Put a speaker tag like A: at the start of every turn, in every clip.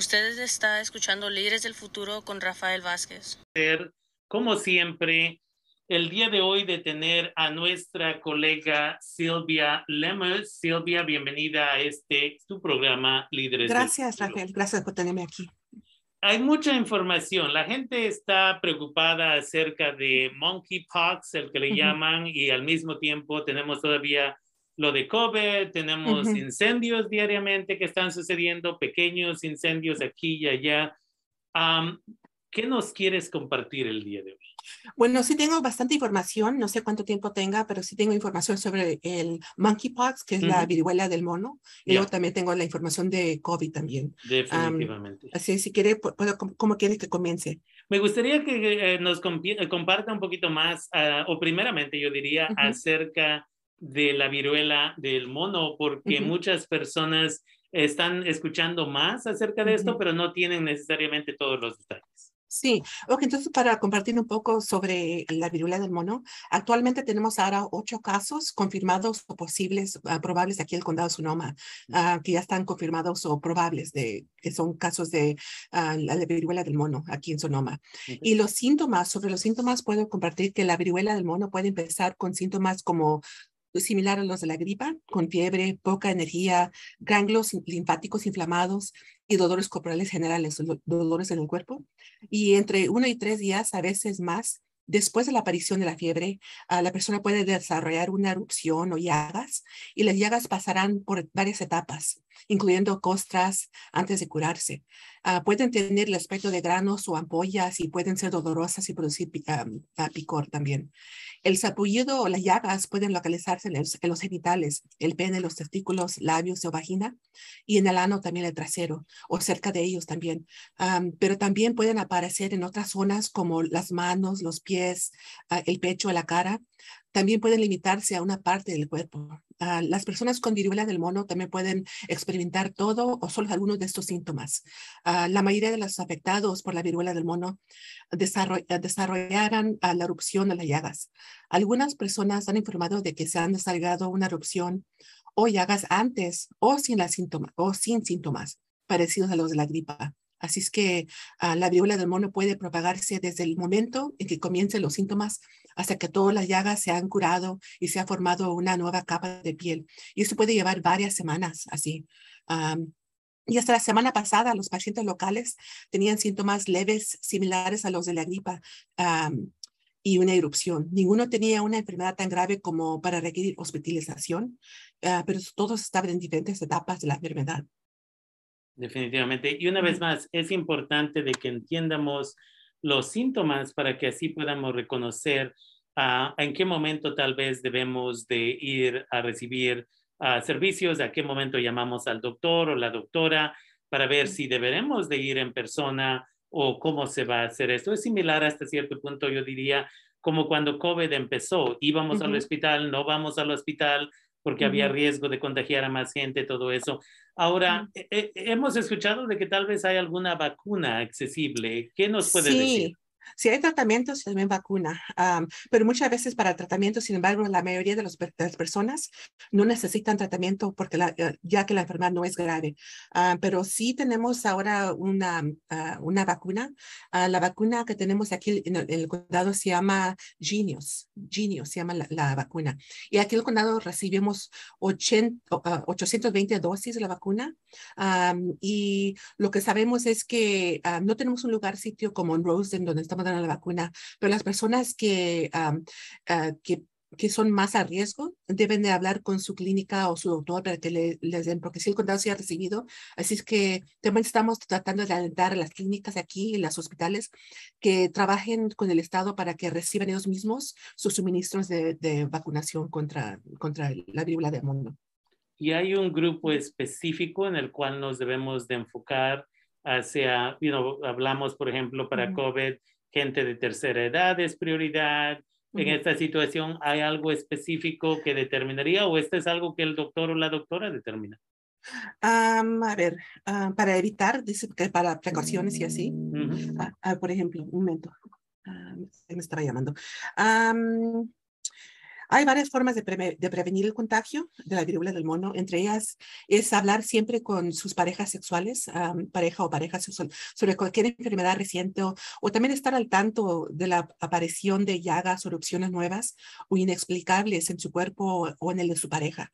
A: Ustedes está escuchando Líderes del Futuro con Rafael Vázquez.
B: Como siempre, el día de hoy de tener a nuestra colega Silvia Lemos. Silvia, bienvenida a este tu programa Líderes
C: Gracias, Rafael. Gracias por tenerme aquí.
B: Hay mucha información. La gente está preocupada acerca de monkeypox, el que le llaman, y al mismo tiempo tenemos todavía lo de COVID, tenemos incendios diariamente que están sucediendo, pequeños incendios aquí y allá. ¿Qué nos quieres compartir el día de hoy?
C: Bueno, sí tengo bastante información, no sé cuánto tiempo tenga, pero sí tengo información sobre el monkeypox, que es la viruela del mono, y luego también tengo la información de COVID también.
B: Definitivamente.
C: así, si quiere, puedo, ¿cómo, quieres que comience?
B: Me gustaría que eh, nos comparta un poquito más, ah, o primeramente yo diría, acerca de la viruela del mono, porque muchas personas están escuchando más acerca de esto, pero no tienen necesariamente todos los detalles.
C: Sí, ok, entonces para compartir un poco sobre la viruela del mono, actualmente tenemos ahora ocho casos confirmados o posibles, uh, probables aquí en el condado de Sonoma, uh, que ya están confirmados o probables de que son casos de la viruela del mono aquí en Sonoma. Y los síntomas, sobre los síntomas puedo compartir que la viruela del mono puede empezar con síntomas como similar a los de la gripa, con fiebre, poca energía, ganglios linfáticos inflamados y dolores corporales generales, dolores en el cuerpo. Y entre uno y tres días, a veces más, Después de la aparición de la fiebre, ah, la persona puede desarrollar una erupción o llagas y las llagas pasarán por varias etapas, incluyendo costras antes de curarse. Ah, pueden tener el aspecto de granos o ampollas y pueden ser dolorosas y producir ah, picor también. El sapullido o las llagas pueden localizarse en los, genitales, el pene, los testículos, labios o vagina, y en el ano también el trasero, o cerca de ellos también. pero también pueden aparecer en otras zonas como las manos, los pies, ah, el pecho, la cara. También pueden limitarse a una parte del cuerpo. Ah, las personas con viruela del mono también pueden experimentar todo o solo algunos de estos síntomas. Ah, la mayoría de los afectados por la viruela del mono desarrollarán ah, la erupción de las llagas. Algunas personas han informado de que se han desarrollado una erupción o llagas antes o sin, la síntoma, o sin síntomas parecidos a los de la gripa. Así es que la viruela del mono puede propagarse desde el momento en que comiencen los síntomas hasta que todas las llagas se han curado y se ha formado una nueva capa de piel. Y eso puede llevar varias semanas así. y hasta la semana pasada, los pacientes locales tenían síntomas leves similares a los de la gripa y una erupción. Ninguno tenía una enfermedad tan grave como para requerir hospitalización, ah, pero todos estaban en diferentes etapas de la enfermedad.
B: Definitivamente. Y una vez más, es importante de que entiendamos los síntomas para que así podamos reconocer uh, en qué momento tal vez debemos de ir a recibir uh, servicios, a qué momento llamamos al doctor o la doctora para ver si deberemos de ir en persona o cómo se va a hacer esto. Es similar hasta cierto punto, yo diría, como cuando COVID empezó, íbamos al hospital, no vamos al hospital porque había riesgo de contagiar a más gente, todo eso. Ahora, hemos escuchado de que tal vez hay alguna vacuna accesible. ¿Qué nos puede decir?
C: Si hay tratamientos, también vacuna, pero muchas veces para tratamiento, sin embargo, la mayoría de, las personas no necesitan tratamiento porque eh, ya que la enfermedad no es grave. pero sí tenemos ahora una, ah, una vacuna. Ah, la vacuna que tenemos aquí en el, condado se llama Genius. Genius se llama la, vacuna. Y aquí en el condado recibimos 820 ah, dosis de la vacuna. y lo que sabemos es que no tenemos un lugar sitio como en Rosedale, donde estamos dando la vacuna, pero las personas que, ah, que, que, son más a riesgo deben de hablar con su clínica o su doctor para que le, les den, porque si el condado se ha recibido, así es que también estamos tratando de alentar a las clínicas aquí y los hospitales que trabajen con el Estado para que reciban ellos mismos sus suministros de, de vacunación contra, contra la viruela del mundo.
B: Y hay un grupo específico en el cual nos debemos de enfocar hacia, you know, hablamos, por ejemplo, para COVID, gente de tercera edad es prioridad. En esta situación, ¿hay algo específico que determinaría o este es algo que el doctor o la doctora determina?
C: a ver, ah, para evitar, dice que para precauciones y así. Ah, ah, por ejemplo, un momento. me estaba llamando. Hay varias formas de, de, prevenir el contagio de la viruela del mono. Entre ellas es hablar siempre con sus parejas sexuales, pareja o pareja sexual, sobre cualquier enfermedad reciente o, también estar al tanto de la aparición de llagas o erupciones nuevas o inexplicables en su cuerpo o en el de su pareja,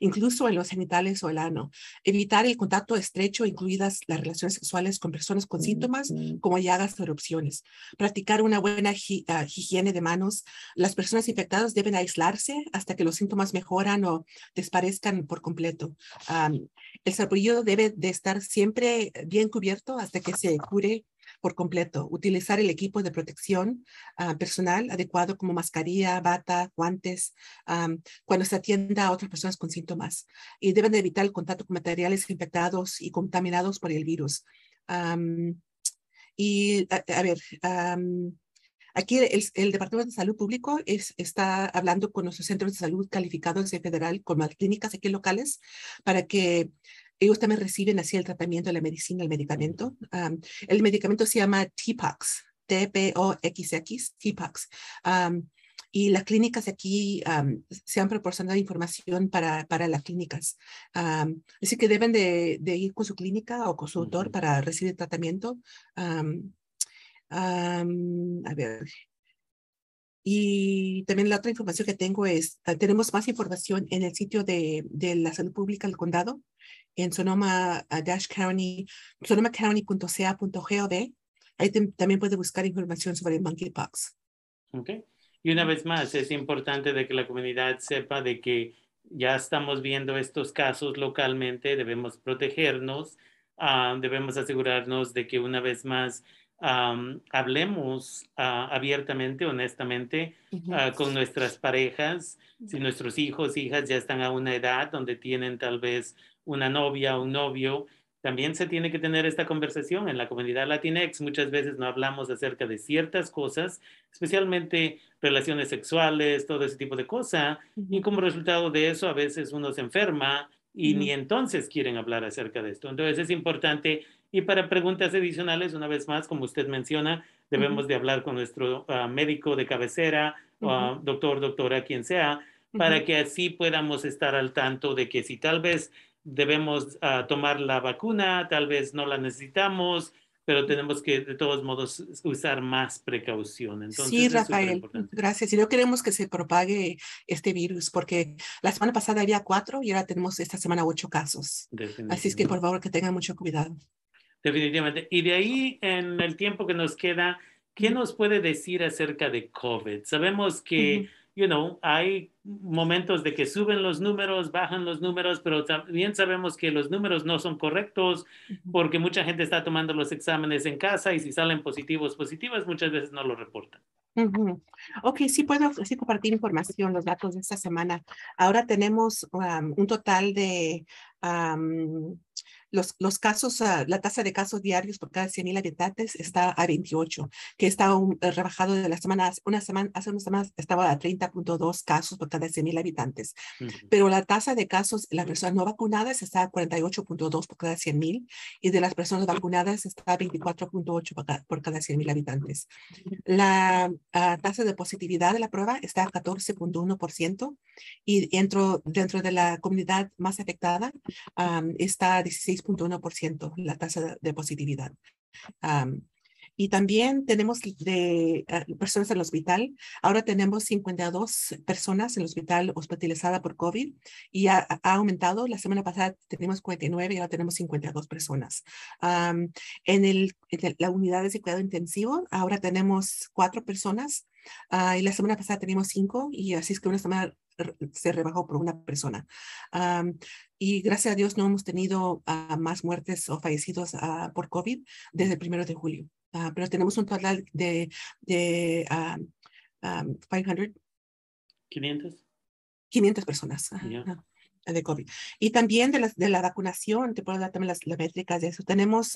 C: incluso en los genitales o el ano. Evitar el contacto estrecho, incluidas las relaciones sexuales con personas con síntomas como llagas o erupciones. Practicar una buena ah, higiene de manos. Las personas infectadas deben aislarse hasta que los síntomas mejoran o desaparezcan por completo. el sarpullido debe de estar siempre bien cubierto hasta que se cure por completo. Utilizar el equipo de protección ah, personal adecuado como mascarilla, bata, guantes, cuando se atienda a otras personas con síntomas. Y deben de evitar el contacto con materiales infectados y contaminados por el virus. y a, ver, Aquí el, Departamento de Salud Público es, está hablando con nuestros centros de salud calificados de federal, con las clínicas aquí locales, para que ellos también reciben así el tratamiento, la medicina, el medicamento. el medicamento se llama TPOX, T-P-O-X-X, TPOX. y las clínicas aquí se han proporcionado información para, para las clínicas. así que deben de, ir con su clínica o con su doctor para recibir tratamiento a ver. Y también la otra información que tengo es, ah, tenemos más información en el sitio de, de la salud pública del condado, en Sonoma uh, Dash County, sonomacounty.ca.gov. Ahí también puede buscar información sobre monkeypox.
B: Ok. Y una vez más, es importante de que la comunidad sepa de que ya estamos viendo estos casos localmente, debemos protegernos, uh, debemos asegurarnos de que una vez más hablemos ah, abiertamente, honestamente, ah, con nuestras parejas. Si nuestros hijos, hijas ya están a una edad donde tienen tal vez una novia o un novio, también se tiene que tener esta conversación. En la comunidad Latinx muchas veces no hablamos acerca de ciertas cosas, especialmente relaciones sexuales, todo ese tipo de cosas, y como resultado de eso a veces uno se enferma y ni entonces quieren hablar acerca de esto. Entonces es importante y para preguntas adicionales, una vez más, como usted menciona, debemos de hablar con nuestro ah, médico de cabecera, o doctor, doctora, quien sea, para que así podamos estar al tanto de que si tal vez debemos ah, tomar la vacuna, tal vez no la necesitamos, pero tenemos que de todos modos usar más precaución. Entonces,
C: sí, Rafael, gracias. Y no queremos que se propague este virus porque la semana pasada había cuatro y ahora tenemos esta semana ocho casos. Así es que por favor que tengan mucho cuidado.
B: Definitivamente. Y de ahí, en el tiempo que nos queda, ¿qué nos puede decir acerca de COVID? Sabemos que, you know, hay momentos de que suben los números, bajan los números, pero también sabemos que los números no son correctos porque mucha gente está tomando los exámenes en casa y si salen positivos, positivas, muchas veces no lo reportan.
C: Ok, sí puedo sí compartir información, los datos de esta semana. Ahora tenemos un total de los, los casos, ah, la tasa de casos diarios por cada 100 mil habitantes está a 28, que está un, eh, rebajado de las semanas, una semana, hace unas semanas estaba a 30.2 casos por cada 100 mil habitantes. Pero la tasa de casos, las personas no vacunadas está a 48.2 por cada 100 mil y de las personas vacunadas está a 24.8 por, cada, por cada 100 mil habitantes. La ah, tasa de positividad de la prueba está a 14.1% y dentro, dentro de la comunidad más afectada está a 16 6.1% la tasa de positividad. y también tenemos de ah, personas en el hospital. Ahora tenemos 52 personas en el hospital hospitalizada por COVID y ha, aumentado. La semana pasada teníamos 49 y ahora tenemos 52 personas. en, el, la unidad de cuidado intensivo, ahora tenemos cuatro personas ah, y la semana pasada teníamos cinco y así es que una semana se rebajó por una persona. Y gracias a Dios no hemos tenido ah, más muertes o fallecidos ah, por COVID desde el primero de julio. Ah, pero tenemos un total de, de 500.
B: 500.
C: 500 personas. de COVID. Y también de la, de la vacunación, te puedo dar también las, métricas de eso. Tenemos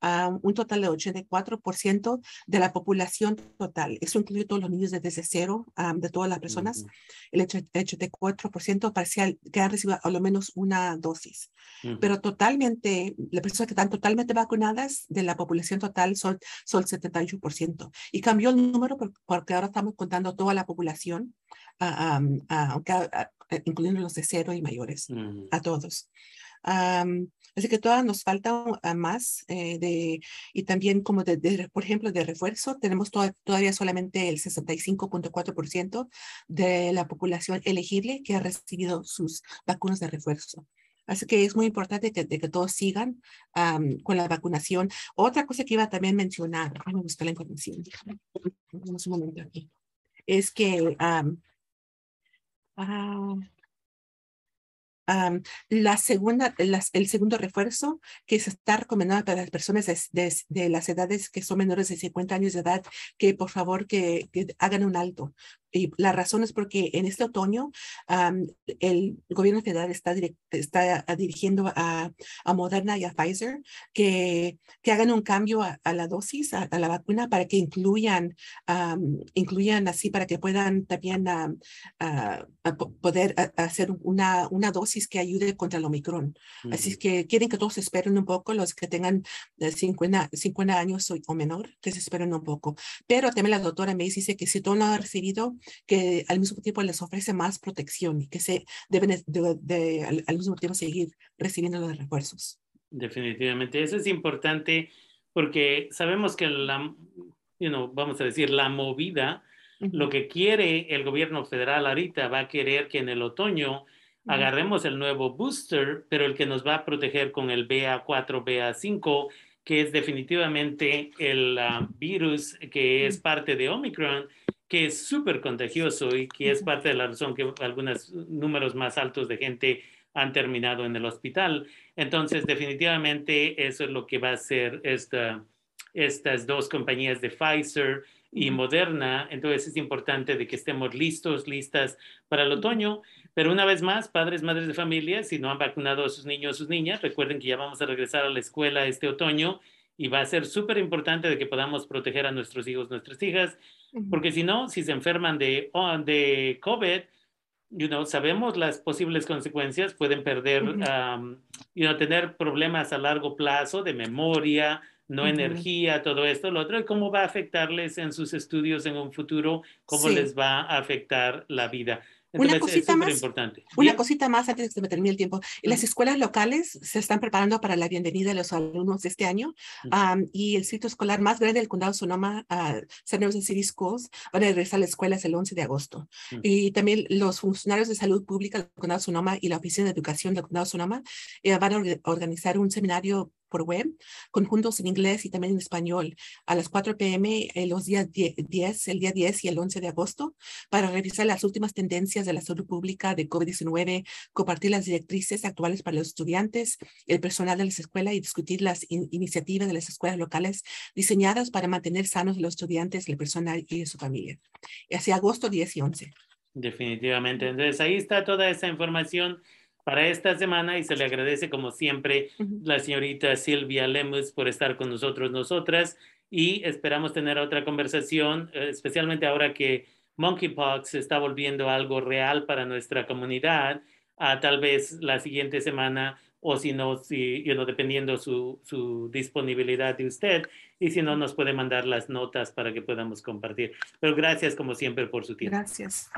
C: a un total de 84% de la población total. Eso incluye todos los niños desde cero, de todas las personas. El 84% parcial que han recibido a lo menos una dosis. Pero totalmente, las personas que están totalmente vacunadas de la población total son, son el 78%. Y cambió el número porque ahora estamos contando toda la población, incluyendo los de cero y mayores, a todos así que todavía nos falta más eh, de, y también como de, por ejemplo, de refuerzo, tenemos todavía solamente el 65.4% de la población elegible que ha recibido sus vacunas de refuerzo. Así que es muy importante que, que todos sigan con la vacunación. Otra cosa que iba también a mencionar, déjame buscar la información, un momento aquí, es que ah, la segunda, el segundo refuerzo que se está recomendando para las personas de, las edades que son menores de 50 años de edad, que por favor que hagan un alto, y la razón es porque en este otoño el gobierno federal está, está dirigiendo a, a, Moderna y a Pfizer que, que hagan un cambio a, la dosis, a, la vacuna, para que incluyan, incluyan así, para que puedan también poder hacer una, una dosis que ayude contra el Omicron. Así que quieren que todos esperen un poco, los que tengan 50, 50 años o, menor, que se esperen un poco. Pero también la doctora me dice que si todo no ha recibido que al mismo tiempo les ofrece más protección y que se deben de, al, mismo tiempo seguir recibiendo los refuerzos.
B: Definitivamente, eso es importante porque sabemos que la, you vamos a decir, la movida, lo que quiere el gobierno federal ahorita va a querer que en el otoño agarremos el nuevo booster, pero el que nos va a proteger con el BA4, BA5, que es definitivamente el ah, virus que es parte de Omicron que es súper contagioso y que es parte de la razón que algunos números más altos de gente han terminado en el hospital. Entonces, definitivamente eso es lo que va a hacer esta, estas dos compañías de Pfizer y Moderna. Entonces, es importante de que estemos listos, listas para el otoño. Pero una vez más, padres, madres de familia, si no han vacunado a sus niños o sus niñas, recuerden que ya vamos a regresar a la escuela este otoño y va a ser súper importante de que podamos proteger a nuestros hijos, nuestras hijas porque si no, si se enferman de, de COVID, you know, sabemos las posibles consecuencias, pueden perder, y no tener problemas a largo plazo de memoria, no energía, todo esto, lo otro, y cómo va a afectarles en sus estudios en un futuro, cómo les va a afectar la vida
C: una cosita más, Una cosita más antes de que me termine el tiempo. Las escuelas locales se están preparando para la bienvenida de los alumnos de este año y el sitio escolar más grande del condado Sonoma, uh, San City Schools, van a regresar a las escuelas el 11 de agosto. Y también los funcionarios de salud pública del condado Sonoma y la Oficina de Educación del condado Sonoma eh, van a organizar un seminario por web, conjuntos en inglés y también en español, a las 4 p.m. Eh, los días 10, el día 10 y el 11 de agosto, para revisar las últimas tendencias de la salud pública de COVID-19, compartir las directrices actuales para los estudiantes, el personal de las escuelas y discutir las iniciativas de las escuelas locales diseñadas para mantener sanos los estudiantes, el personal y su familia. Hacia agosto 10 y 11.
B: Definitivamente. Entonces, ahí está toda esa información para esta semana y se le agradece como siempre la señorita Silvia Lemus por estar con nosotros, nosotras, y esperamos tener otra conversación, eh, especialmente ahora que Monkeypox está volviendo algo real para nuestra comunidad, a tal vez la siguiente semana o si no, si, you dependiendo su, su disponibilidad de usted, y si no, nos puede mandar las notas para que podamos compartir. Pero gracias como siempre por su tiempo.
C: Gracias.